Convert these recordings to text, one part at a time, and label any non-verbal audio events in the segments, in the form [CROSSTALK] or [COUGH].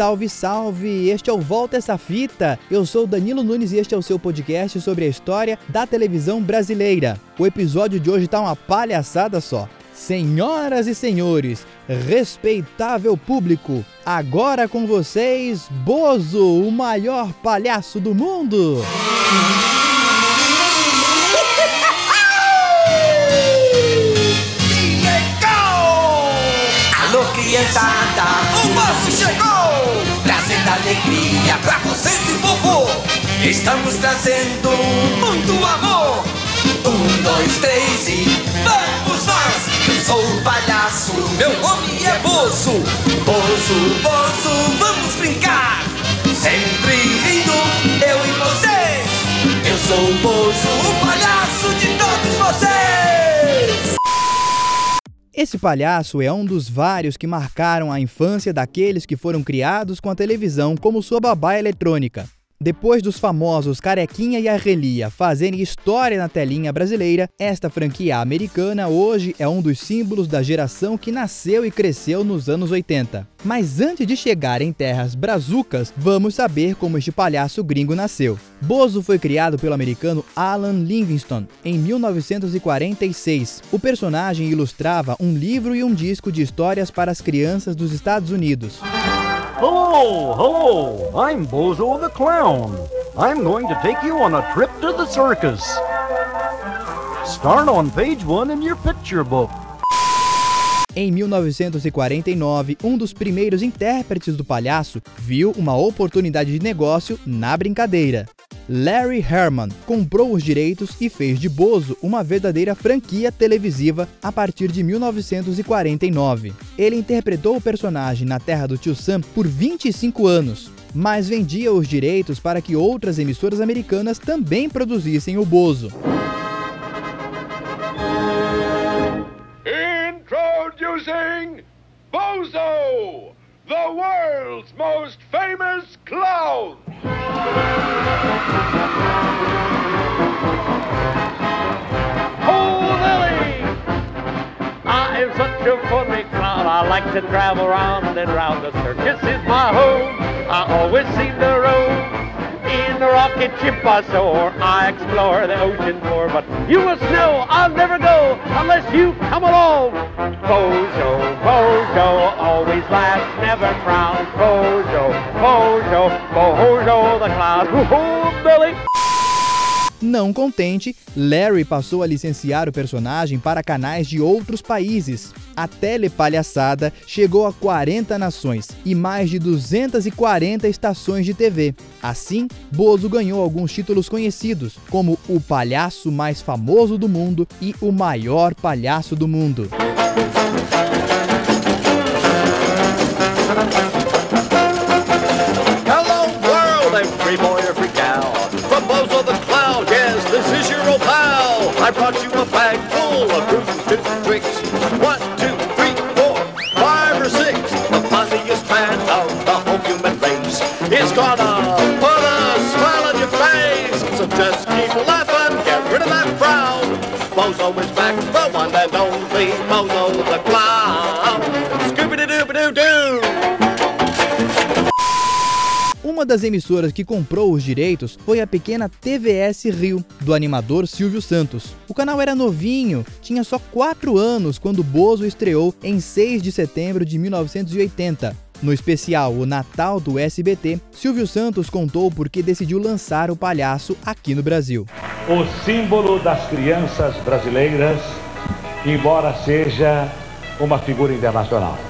Salve, salve! Este é o Volta Essa Fita. Eu sou Danilo Nunes e este é o seu podcast sobre a história da televisão brasileira. O episódio de hoje tá uma palhaçada só. Senhoras e senhores, respeitável público, agora com vocês, Bozo, o maior palhaço do mundo. Criançada, o Bozo chegou! Trazendo alegria pra vocês e vovô! Estamos trazendo muito amor! Um, dois, três e vamos nós! Eu sou o palhaço, meu nome é Bozo! Bozo, Bozo, Esse palhaço é um dos vários que marcaram a infância daqueles que foram criados com a televisão como sua babá eletrônica. Depois dos famosos Carequinha e Arrelia fazerem história na telinha brasileira, esta franquia americana hoje é um dos símbolos da geração que nasceu e cresceu nos anos 80. Mas antes de chegar em terras brazucas, vamos saber como este palhaço gringo nasceu. Bozo foi criado pelo americano Alan Livingston em 1946. O personagem ilustrava um livro e um disco de histórias para as crianças dos Estados Unidos. Hello, hello, I'm Bozo the Clown. I'm going to take you on a trip to the circus. Start on page one in your picture book. Em 1949, um dos primeiros intérpretes do palhaço viu uma oportunidade de negócio na brincadeira. Larry Herman comprou os direitos e fez de Bozo uma verdadeira franquia televisiva a partir de 1949. Ele interpretou o personagem na Terra do Tio Sam por 25 anos, mas vendia os direitos para que outras emissoras americanas também produzissem o Bozo. Introducing Bozo, the world's most famous clown. Oh. I like to travel round and round. The circus is my home. I always seem to roam. In the rocket ship I soar. I explore the ocean floor. But you must know I'll never go unless you come along. Bozo, Bozo, always laughs, never frowns. Bozo, Bozo, Não contente, Larry passou a licenciar o personagem para canais de outros países. A telepalhaçada chegou a 40 nações e mais de 240 estações de TV. Assim, Bozo ganhou alguns títulos conhecidos, como o palhaço mais famoso do mundo e o maior palhaço do mundo. Bag full of grooves, tips, and tricks. One, two, three, four, five, or six. The funniest man of the whole human race is gonna put a smile on your face. So just keep laughing, get rid of that frown. Bozo is back, the one and only Bozo the Clown. Uma das emissoras que comprou os direitos foi a pequena TVS Rio, do animador Silvio Santos. O canal era novinho, tinha só 4 anos quando Bozo estreou em 6 de setembro de 1980. No especial O Natal do SBT, Silvio Santos contou por que decidiu lançar o palhaço aqui no Brasil. o símbolo das crianças brasileiras, embora seja uma figura internacional.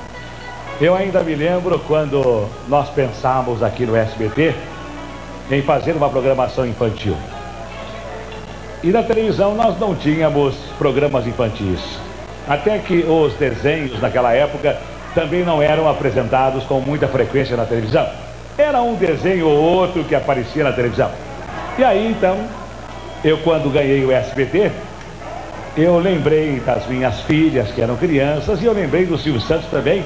Eu ainda me lembro quando nós pensamos aqui no SBT em fazer uma programação infantil. E na televisão nós não tínhamos programas infantis. Até que os desenhos naquela época também não eram apresentados com muita frequência na televisão. Era um desenho ou outro que aparecia na televisão. E aí então, eu quando ganhei o SBT, eu lembrei das minhas filhas que eram crianças e eu lembrei do Silvio Santos também,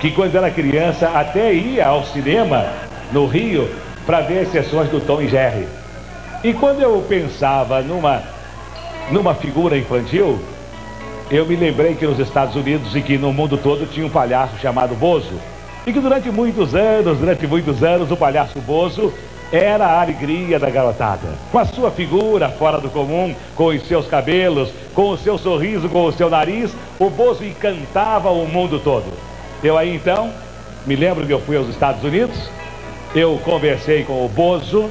que quando era criança até ia ao cinema no Rio para ver as sessões do Tom e Jerry. E quando eu pensava numa, numa figura infantil, eu me lembrei que nos Estados Unidos e que no mundo todo tinha um palhaço chamado Bozo. E que durante muitos anos, durante muitos anos, o palhaço Bozo era a alegria da garotada. Com a sua figura fora do comum, com os seus cabelos, com o seu sorriso, com o seu nariz, o Bozo encantava o mundo todo. Eu aí então, me lembro que eu fui aos Estados Unidos, eu conversei com o Bozo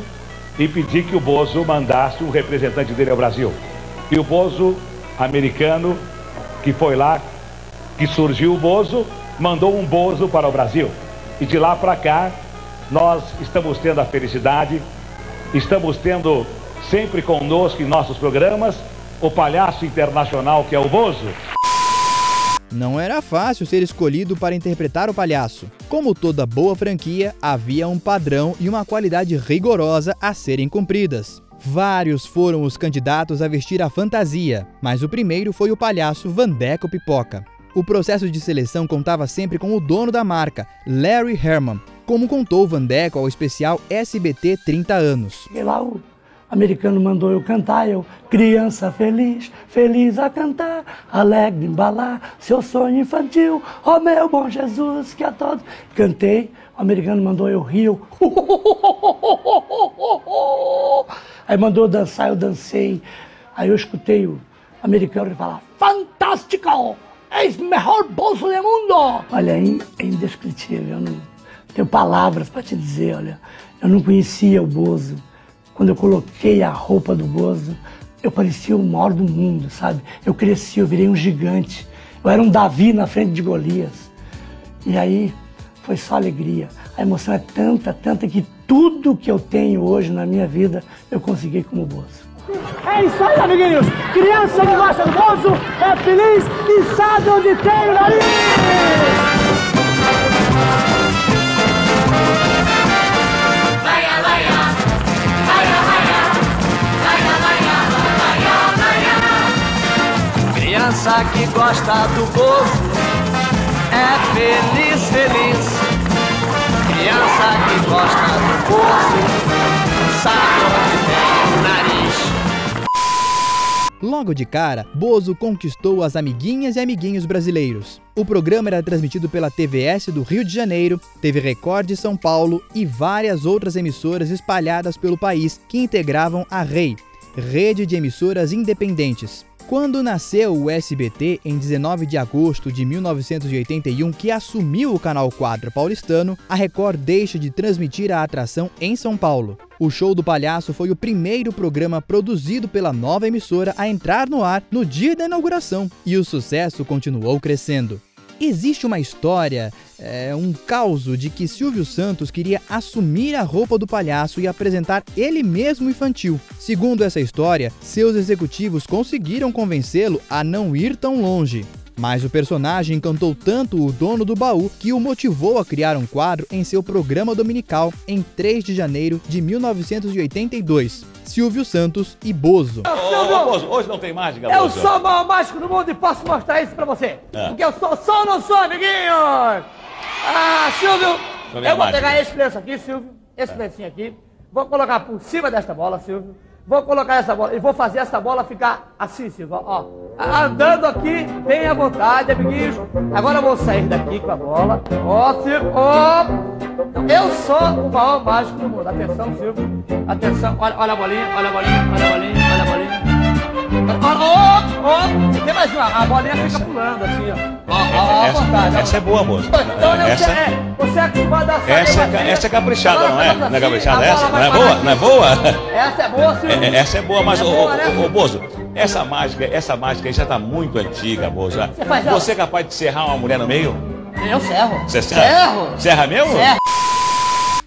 e pedi que o Bozo mandasse um representante dele ao Brasil. E o Bozo, americano, que foi lá, que surgiu o Bozo, mandou um Bozo para o Brasil. E de lá para cá, nós estamos tendo a felicidade, estamos tendo sempre conosco em nossos programas o palhaço internacional que é o Bozo. Não era fácil ser escolhido para interpretar o palhaço. Como toda boa franquia, havia um padrão e uma qualidade rigorosa a serem cumpridas. Vários foram os candidatos a vestir a fantasia, mas o primeiro foi o palhaço Vandeco Pipoca. O processo de seleção contava sempre com o dono da marca, Larry Herman, como contou Vandeco ao especial SBT 30 anos. Americano mandou eu cantar, eu, criança feliz, feliz a cantar, alegre embalar, seu sonho infantil, ó oh, meu bom Jesus, que a todos. Cantei, o americano mandou eu rir, [LAUGHS] aí mandou eu dançar, eu dancei, aí eu escutei o americano falar, fantástico, és melhor bolso do mundo. Olha, é indescritível, eu não tenho palavras para te dizer, olha, eu não conhecia o Bozo, quando eu coloquei a roupa do Bozo, eu parecia o maior do mundo, sabe? Eu cresci, eu virei um gigante. Eu era um Davi na frente de Golias. E aí foi só alegria. A emoção é tanta, tanta que tudo que eu tenho hoje na minha vida eu consegui como Bozo. É isso aí, amiguinhos! Criança que gosta do Bozo é feliz e sabe onde tem o nariz! Que gosta do gozo é feliz, feliz. Criança que gosta do gozo sabe onde tem o nariz. Logo de cara, Bozo conquistou as amiguinhas e amiguinhos brasileiros. O programa era transmitido pela TVS do Rio de Janeiro, TV Record de São Paulo e várias outras emissoras espalhadas pelo país que integravam a REI, Rede de Emissoras Independentes. Quando nasceu o SBT em 19 de agosto de 1981, que assumiu o canal 4 paulistano, a Record deixa de transmitir a atração em São Paulo. O Show do Palhaço foi o primeiro programa produzido pela nova emissora a entrar no ar no dia da inauguração, e o sucesso continuou crescendo. Existe uma história, é, um caos de que Silvio Santos queria assumir a roupa do palhaço e apresentar ele mesmo infantil. Segundo essa história, seus executivos conseguiram convencê-lo a não ir tão longe. Mas o personagem encantou tanto o dono do baú que o motivou a criar um quadro em seu programa dominical em 3 de janeiro de 1982. Silvio Santos e Bozo. Ô, Bozo, hoje não tem mágica, Eu Bozo. sou o maior mágico do mundo e posso mostrar isso pra você. É. Porque eu sou, sou ou não sou, amiguinhos? Ah, Silvio, minha eu vou mágica. pegar esse lenço aqui, Silvio, esse lencinho aqui, vou colocar por cima desta bola, Silvio, vou colocar essa bola e vou fazer essa bola ficar assim, Silvio, ó. Andando aqui, bem à vontade, amiguinhos. Agora eu vou sair daqui com a bola. Ó, Silvio, ó. Eu sou o maior mágico do mundo. Atenção, Silvio. Atenção, olha, olha a bolinha, olha a bolinha, olha a bolinha, olha a bolinha. Ó, ó, tem mais uma. A bolinha fica pulando assim, ó. Ó, à vontade. Essa, essa é boa, Bozo. Então, né, Essa, você, é, você é acostumado a essa, é, essa é caprichada, não é? Não é caprichada essa? Não é boa? Não é boa? Essa é boa, Silvio. É, Essa é boa, mas, É ô, boa, né, ô? Bozo, essa mágica, essa mágica aí já tá muito antiga, Bozo. Você faz? Você é capaz de serrar uma mulher no meio? Eu serro. Você serra? Serro. Serra mesmo? Serro.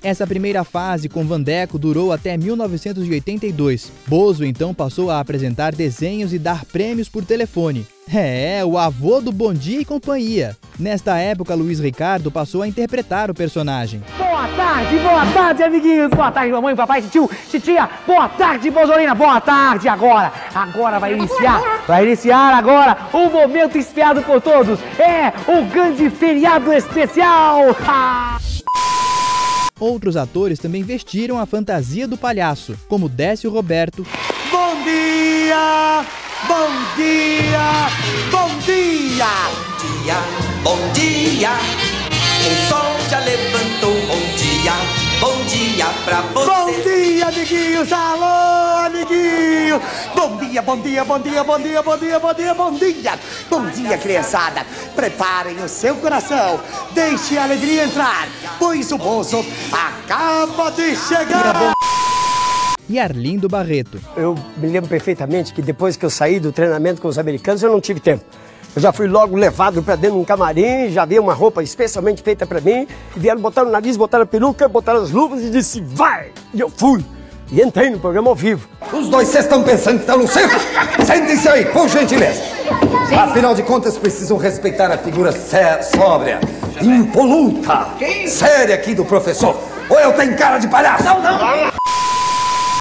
Essa primeira fase com Vandeco durou até 1982. Bozo então passou a apresentar desenhos e dar prêmios por telefone. É, o avô do Bom Dia e Companhia. Nesta época, Luiz Ricardo passou a interpretar o personagem. Boa tarde, boa tarde, amiguinhos. Boa tarde, mamãe, papai, tio, titia. Boa tarde, Bozolina. Boa tarde. Agora, agora vai iniciar, vai iniciar agora o momento esperado por todos. É o grande feriado especial. Ah! Outros atores também vestiram a fantasia do palhaço, como Décio Roberto, Bom dia, bom dia, bom dia. Dia, bom dia. o sol já levantou. Bom dia, pra você. Bom dia, amiguinhos! Alô, amiguinhos! Bom dia, bom dia, bom dia, bom dia, bom dia, bom dia, bom dia! Bom dia, criançada! Preparem o seu coração, deixe a alegria entrar, pois o Bozo acaba de chegar! E Arlindo Barreto. Eu me lembro perfeitamente que depois que eu saí do treinamento com os americanos, eu não tive tempo. Eu já fui logo levado para dentro de um camarim, já vi uma roupa especialmente feita para mim, e vieram botar no nariz, botaram a peruca, botaram as luvas e disse, vai! E eu fui. E entrei no programa ao vivo. Os dois, vocês estão pensando que estão no circo? Sentem-se aí, por gentileza. Afinal de contas, precisam respeitar a figura sé- sóbria, impoluta, séria aqui do professor. Ou eu tenho cara de palhaço? Não, não.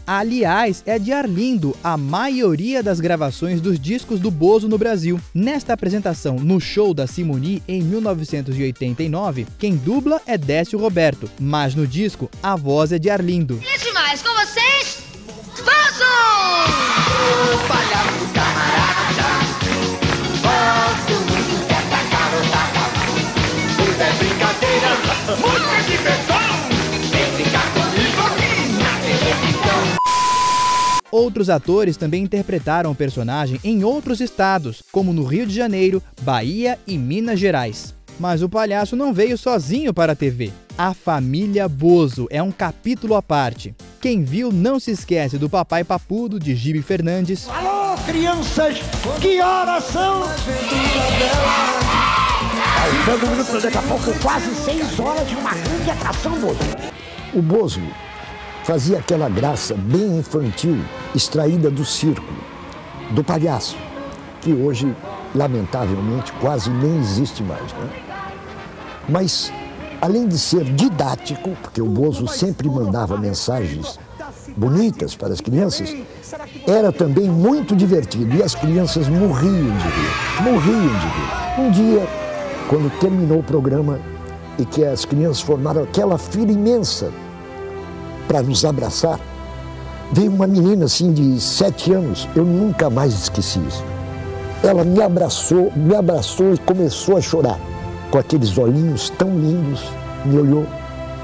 Aliás, é de Arlindo a maioria das gravações dos discos do Bozo no Brasil. Nesta apresentação no show da Simoni em 1989, quem dubla é Décio Roberto, mas no disco a voz é de Arlindo. E demais, com vocês, Bozo! O palhaço camarada, muito. Tudo é brincadeira, muita diversão. Outros atores também interpretaram o personagem em outros estados, como no Rio de Janeiro, Bahia e Minas Gerais. Mas o palhaço não veio sozinho para a TV. A Família Bozo é um capítulo à parte. Quem viu não se esquece do Papai Papudo de Gibi Fernandes, Alô, crianças, que horas são? Faltando um minuto, daqui a pouco, quase seis horas de uma grande atração, Bozo. O Bozo fazia aquela graça bem infantil, extraída do circo, do palhaço, que hoje, lamentavelmente, quase nem existe mais. Né? Mas, além de ser didático, porque o Bozo sempre mandava mensagens bonitas para as crianças, era também muito divertido e as crianças morriam de rir, morriam de rir. Um dia, quando terminou o programa e que as crianças formaram aquela fila imensa para nos abraçar, veio uma menina assim de sete anos, eu nunca mais esqueci isso. Ela me abraçou, me abraçou e começou a chorar, com aqueles olhinhos tão lindos, me olhou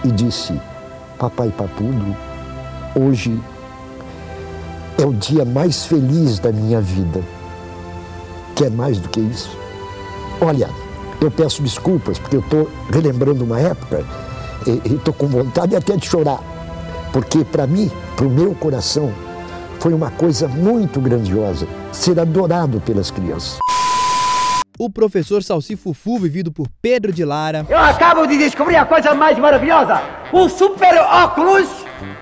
e disse: Papai Papudo, hoje é o dia mais feliz da minha vida. Quer mais do que isso? Olha, eu peço desculpas porque eu estou relembrando uma época e estou com vontade até de chorar, porque para mim, para o meu coração, foi uma coisa muito grandiosa ser adorado pelas crianças. o professor Salsifufu, vivido por Pedro de Lara, Eu acabo de descobrir a coisa mais maravilhosa. O super óculos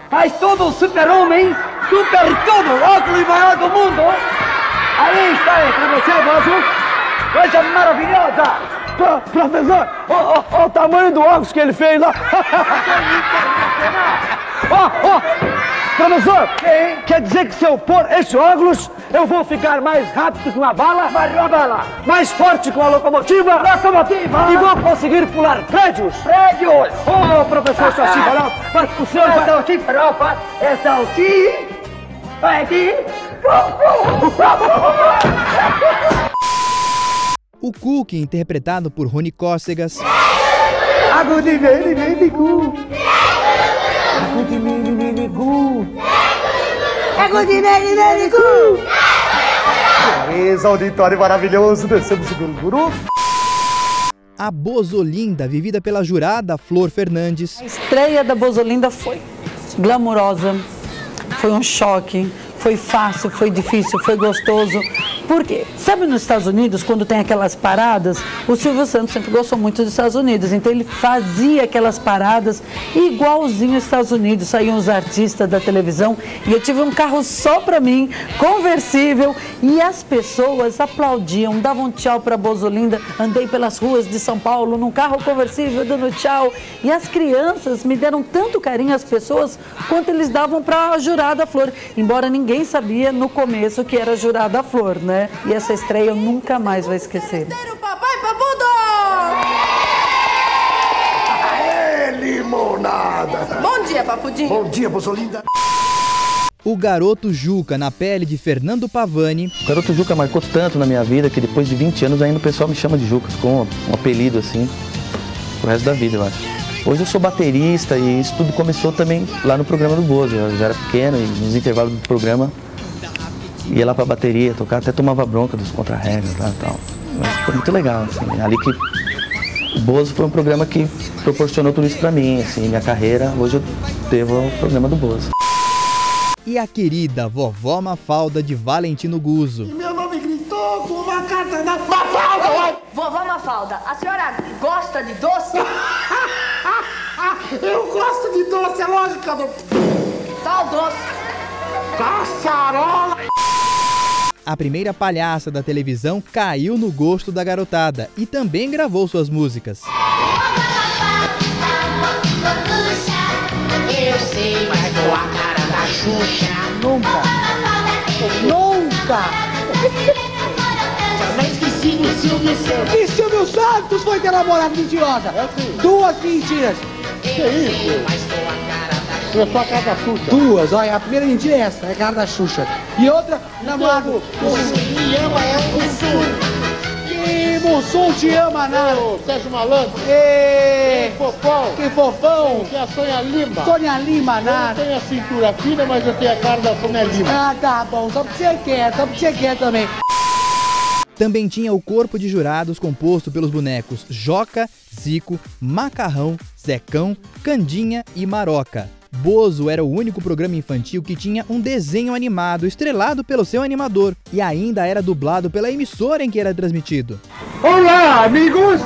faz todo o super-homem, super tudo, o óculos maior do mundo. Aí está, pra você, Bozo. Coisa maravilhosa. Pro- professor, olha o tamanho do óculos que ele fez lá. [LAUGHS] Ó, ó, professor, quer dizer que se eu pôr esse óculos, eu vou ficar mais rápido que uma bala? Mais uma bala. Mais forte que uma locomotiva? Locomotiva. E vou conseguir pular prédios? Prédios. Ô, professor Saci Farofa, mas o senhor vai... Saci Farofa, é Saci... Vai aqui... o Cook, interpretado por Rony Cócegas, Agudimenigu. Agudimenigu. Agudimenigu. Beleza, auditório maravilhoso, descemos o segundo grupo. a Bozolinda, vivida pela jurada Flor Fernandes, A estreia da Bozolinda foi glamurosa, foi um choque, foi fácil, foi difícil, foi gostoso. Por quê? Sabe nos Estados Unidos, quando tem aquelas paradas, o Silvio Santos sempre gostou muito dos Estados Unidos, então ele fazia aquelas paradas igualzinho aos Estados Unidos. Saíam os artistas da televisão e eu tive um carro só para mim, conversível, e as pessoas aplaudiam, davam tchau para Bozolinda. Andei pelas ruas de São Paulo num carro conversível dando tchau, e as crianças me deram tanto carinho às pessoas quanto eles davam para a jurada Flor, embora ninguém sabia no começo que era jurada Flor, né? E essa estreia eu nunca mais vou esquecer. Papai Papudo! Aê, limonada. Bom dia, Papudinho. Bom dia, Bozolinda. o garoto Juca, na pele de Fernando Pavani, O garoto Juca marcou tanto na minha vida que depois de 20 anos ainda o pessoal me chama de Juca, ficou um, um apelido assim. pro resto da vida, eu acho. Hoje eu sou baterista e isso tudo começou também lá no programa do Bozo. Eu já era pequeno e nos intervalos do programa ia lá pra bateria tocar, até tomava bronca dos contra-regras lá e tal. Mas foi muito legal, assim, ali que o Bozo foi um programa que proporcionou tudo isso pra mim, assim, minha carreira, hoje eu devo ao programa do Bozo. E a querida vovó Mafalda de Valentino Guzzo. Meu nome gritou com uma carta da Mafalda! Vovó Mafalda, a senhora gosta de doce? [LAUGHS] Eu gosto de doce, é lógico que eu não... Tal doce. Caçarola! A primeira palhaça da televisão caiu no gosto da garotada e também gravou suas músicas. Eu sei, mas dou a cara da Xuxa. Nunca! Nunca! Jamais esqueci do Silvio Santos. E Silvio Santos foi ter namorado mentirosa. Duas mentiras. Que isso? Dou a cara da Xuxa. Eu sou a cara da Xuxa. Duas, olha, a primeira mentira é essa, é a cara da Xuxa. E outra, namorado. Me ama, é o Mussum. Que Mussum te ama, nada. Sérgio Malandro. Que fofão. que fofão. Que é a Sônia Lima. Sônia Lima, Eu não nada. tenho a cintura fina, mas eu tenho a cara da Sônia Lima. Ah, tá bom, só porque você quer, só porque você quer também. Também tinha o corpo de jurados composto pelos bonecos Joca, Zico, Macarrão, Zecão, Candinha e Maroca. Bozo era o único programa infantil que tinha um desenho animado estrelado pelo seu animador e ainda era dublado pela emissora em que era transmitido. Olá, amigos!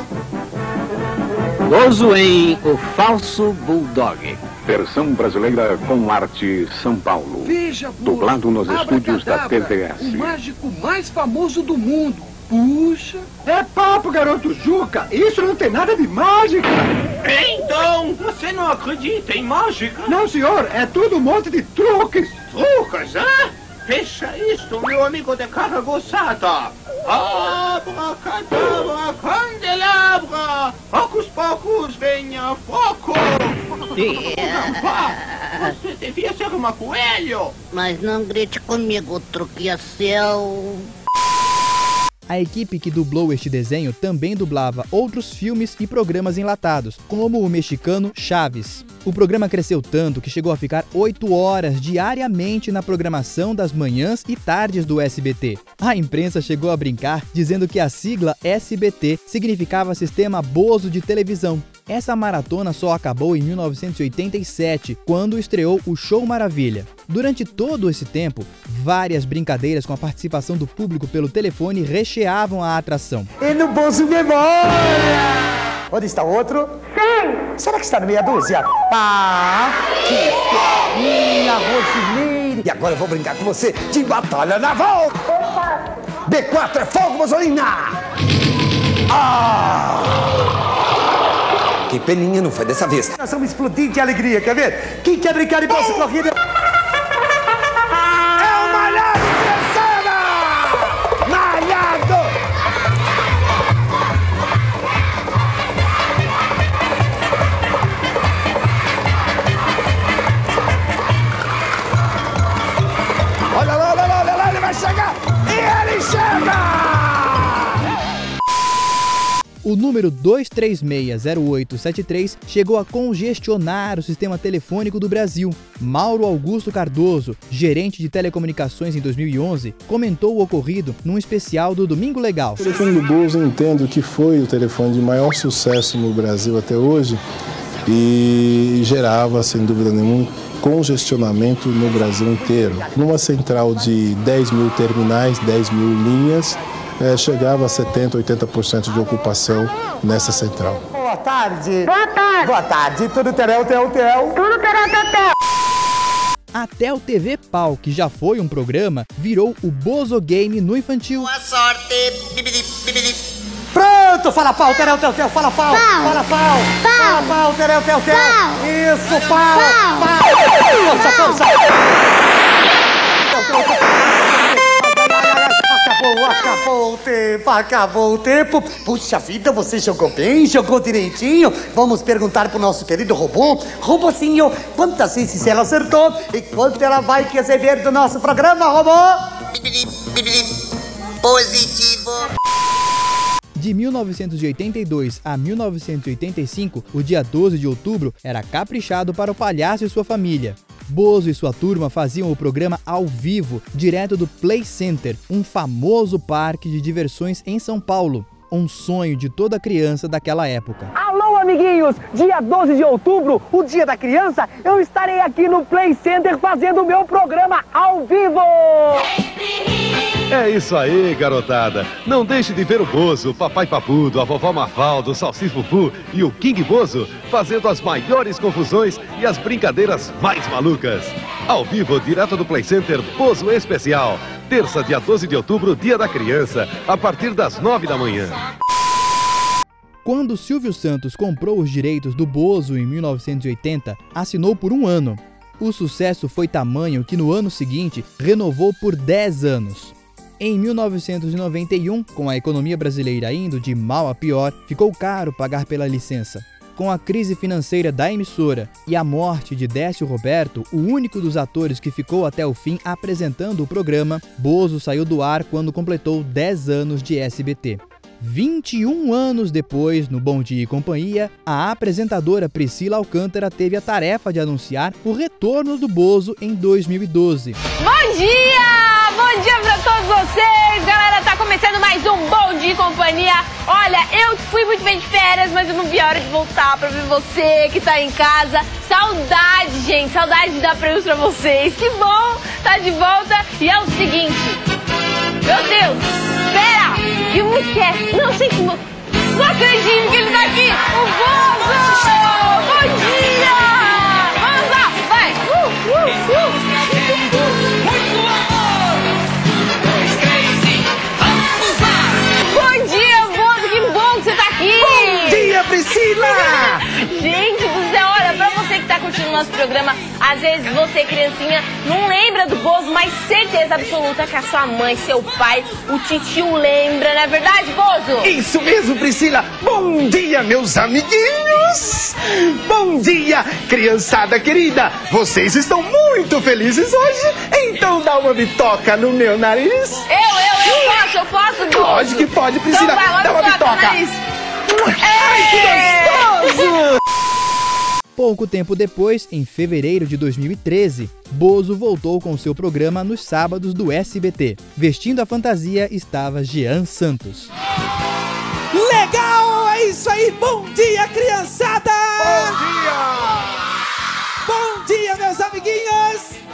Bozo em O Falso Bulldog. Versão brasileira com arte São Paulo. Veja, Bozo. Dublado nos estúdios da TVS. O mágico mais famoso do mundo. Puxa. É papo, garoto Juca! Isso não tem nada de mágica! Então, você não acredita em mágica? Não, senhor, é tudo um monte de truques! Trucas, hã? Fecha isto, meu amigo de cara goçada. Abracadabra, candelabra, poucos poucos, venha foco. Vá, Você devia ser uma coelho. Mas não grite comigo, truqueação. A equipe que dublou este desenho também dublava outros filmes e programas enlatados, como o mexicano Chaves. O programa cresceu tanto que chegou a ficar 8 horas diariamente na programação das manhãs e tardes do SBT. A imprensa chegou a brincar dizendo que a sigla SBT significava Sistema Bozo de Televisão. Essa maratona só acabou em 1987, quando estreou o Show Maravilha. Durante todo esse tempo, várias brincadeiras com a participação do público pelo telefone recheavam a atração. E no bolso memória! Onde está o outro? Será que está no meia dúzia? Pá! Que minha Rosineire! E agora eu vou brincar com você de batalha naval! B4 é fogo, Mosolina! Ah! Que peninha, não foi dessa vez. Nós vamos explodir de alegria, quer ver? Quem quer brincar de bolsa corrida? O número 2360873 chegou a congestionar o sistema telefônico do Brasil. Mauro Augusto Cardoso, gerente de telecomunicações em 2011, comentou o ocorrido num especial do Domingo Legal. O telefone do Bozo eu entendo que foi o telefone de maior sucesso no Brasil até hoje e gerava, sem dúvida nenhuma, congestionamento no Brasil inteiro. Numa central de 10 mil terminais, 10 mil linhas, eh, chegava a 70%, 80% de ocupação nessa central. Boa tarde! Boa tarde! Boa tarde! Tudo terel, tel, tel! Tudo terel, tel, tel! Até o TV Pau, que já foi um programa, virou o Bozo Game no infantil. Boa sorte! Fala pau, terel, tel, tel! Fala pau! Fala pau! Fala pau, terel, tel, tel! Isso, pau! Pau! Força, força! Acabou, acabou o tempo, acabou o tempo. Puxa vida, você jogou bem, jogou direitinho. Vamos perguntar pro nosso querido robô. Robozinho, quantas vezes ela acertou e quanto ela vai receber do nosso programa, robô? Positivo. De 1982 a 1985, o dia 12 de outubro era caprichado para o palhaço e sua família. Bozo e sua turma faziam o programa ao vivo, direto do Play Center, um famoso parque de diversões em São Paulo. Um sonho de toda criança daquela época. Alô, amiguinhos! Dia 12 de outubro, o Dia da Criança, eu estarei aqui no Play Center fazendo o meu programa ao vivo! É isso aí, garotada. Não deixe de ver o Bozo, o Papai Papudo, a Vovó Mafalda, o Salsis e o King Bozo fazendo as maiores confusões e as brincadeiras mais malucas. Ao vivo, direto do Play Center Bozo Especial. Terça, dia 12 de outubro, Dia da Criança, a partir das 9 da manhã. Quando Silvio Santos comprou os direitos do Bozo em 1980, assinou por um ano. O sucesso foi tamanho que no ano seguinte renovou por 10 anos. Em 1991, com a economia brasileira indo de mal a pior, ficou caro pagar pela licença. Com a crise financeira da emissora e a morte de Décio Roberto, o único dos atores que ficou até o fim apresentando o programa, Bozo saiu do ar quando completou 10 anos de SBT. 21 anos depois, no Bom Dia e Companhia, a apresentadora Priscila Alcântara teve a tarefa de anunciar o retorno do Bozo em 2012. Bom dia! Bom dia pra todos vocês! Galera, tá começando mais um Bom Dia e Companhia. Olha, eu fui muito bem de férias, mas eu não vi a hora de voltar pra ver você que tá em casa. Saudade, gente, saudade de dar prêmios pra vocês. Que bom tá de volta. E é o seguinte, meu Deus, espera! Que música é? Não sei música. Não acredito que ele tá aqui! O Bozo! Bom nosso programa, às vezes você, criancinha, não lembra do Bozo, mas certeza absoluta que a sua mãe, seu pai, o titio lembra, não é verdade, Bozo? Isso mesmo, Priscila! Bom dia, meus amiguinhos! Bom dia, criançada querida! Vocês estão muito felizes hoje? Então dá uma bitoca no meu nariz! Eu, eu, eu posso, eu posso, Bozo? Pode que pode, Priscila! Então vai, dá uma bitoca no bitoca! nariz. Ai, que gostoso! Pouco tempo depois, em fevereiro de 2013, Bozo voltou com seu programa nos sábados do SBT. Vestindo a fantasia estava Jean Santos. Legal! É isso aí! Bom dia, criançada! Bom dia! Bom dia, meus amiguinhos!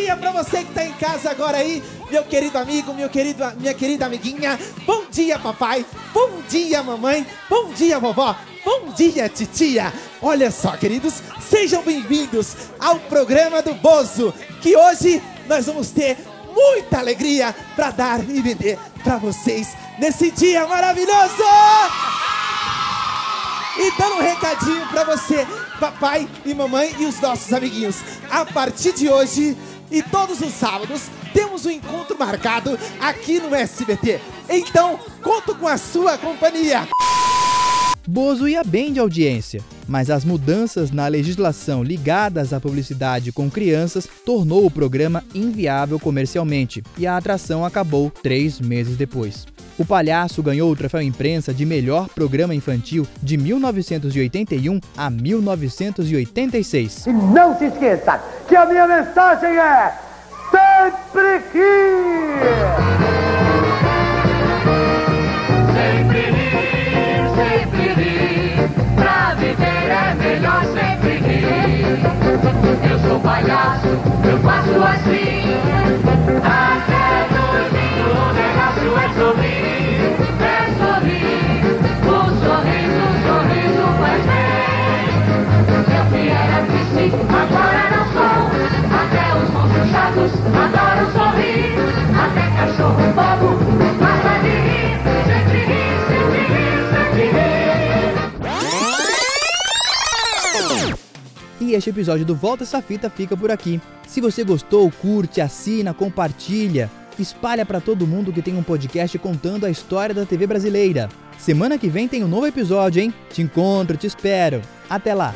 Dia pra você que tá em casa agora aí, meu querido amigo, meu querido, minha querida amiguinha. Bom dia, papai. Bom dia, mamãe. Bom dia, vovó. Bom dia, titia. Olha só, queridos, sejam bem-vindos ao programa do Bozo, que hoje nós vamos ter muita alegria pra dar e vender pra vocês nesse dia maravilhoso. E dando um recadinho pra você, papai e mamãe e os nossos amiguinhos. A partir de hoje e todos os sábados, temos um encontro marcado aqui no SBT. Então, conto com a sua companhia. Bozo ia bem de audiência, mas as mudanças na legislação ligadas à publicidade com crianças tornou o programa inviável comercialmente e a atração acabou três meses depois. O palhaço ganhou o troféu imprensa de melhor programa infantil de 1981 a 1986. E não se esqueça que a minha mensagem é sempre que... Sempre rir, sempre rir. Pra viver é melhor sempre rir. Eu sou palhaço, eu faço assim. E este episódio do Volta essa fita fica por aqui. Se você gostou, curte, assina, compartilha, espalha para todo mundo que tem um podcast contando a história da TV brasileira. Semana que vem tem um novo episódio, hein? Te encontro, te espero. Até lá.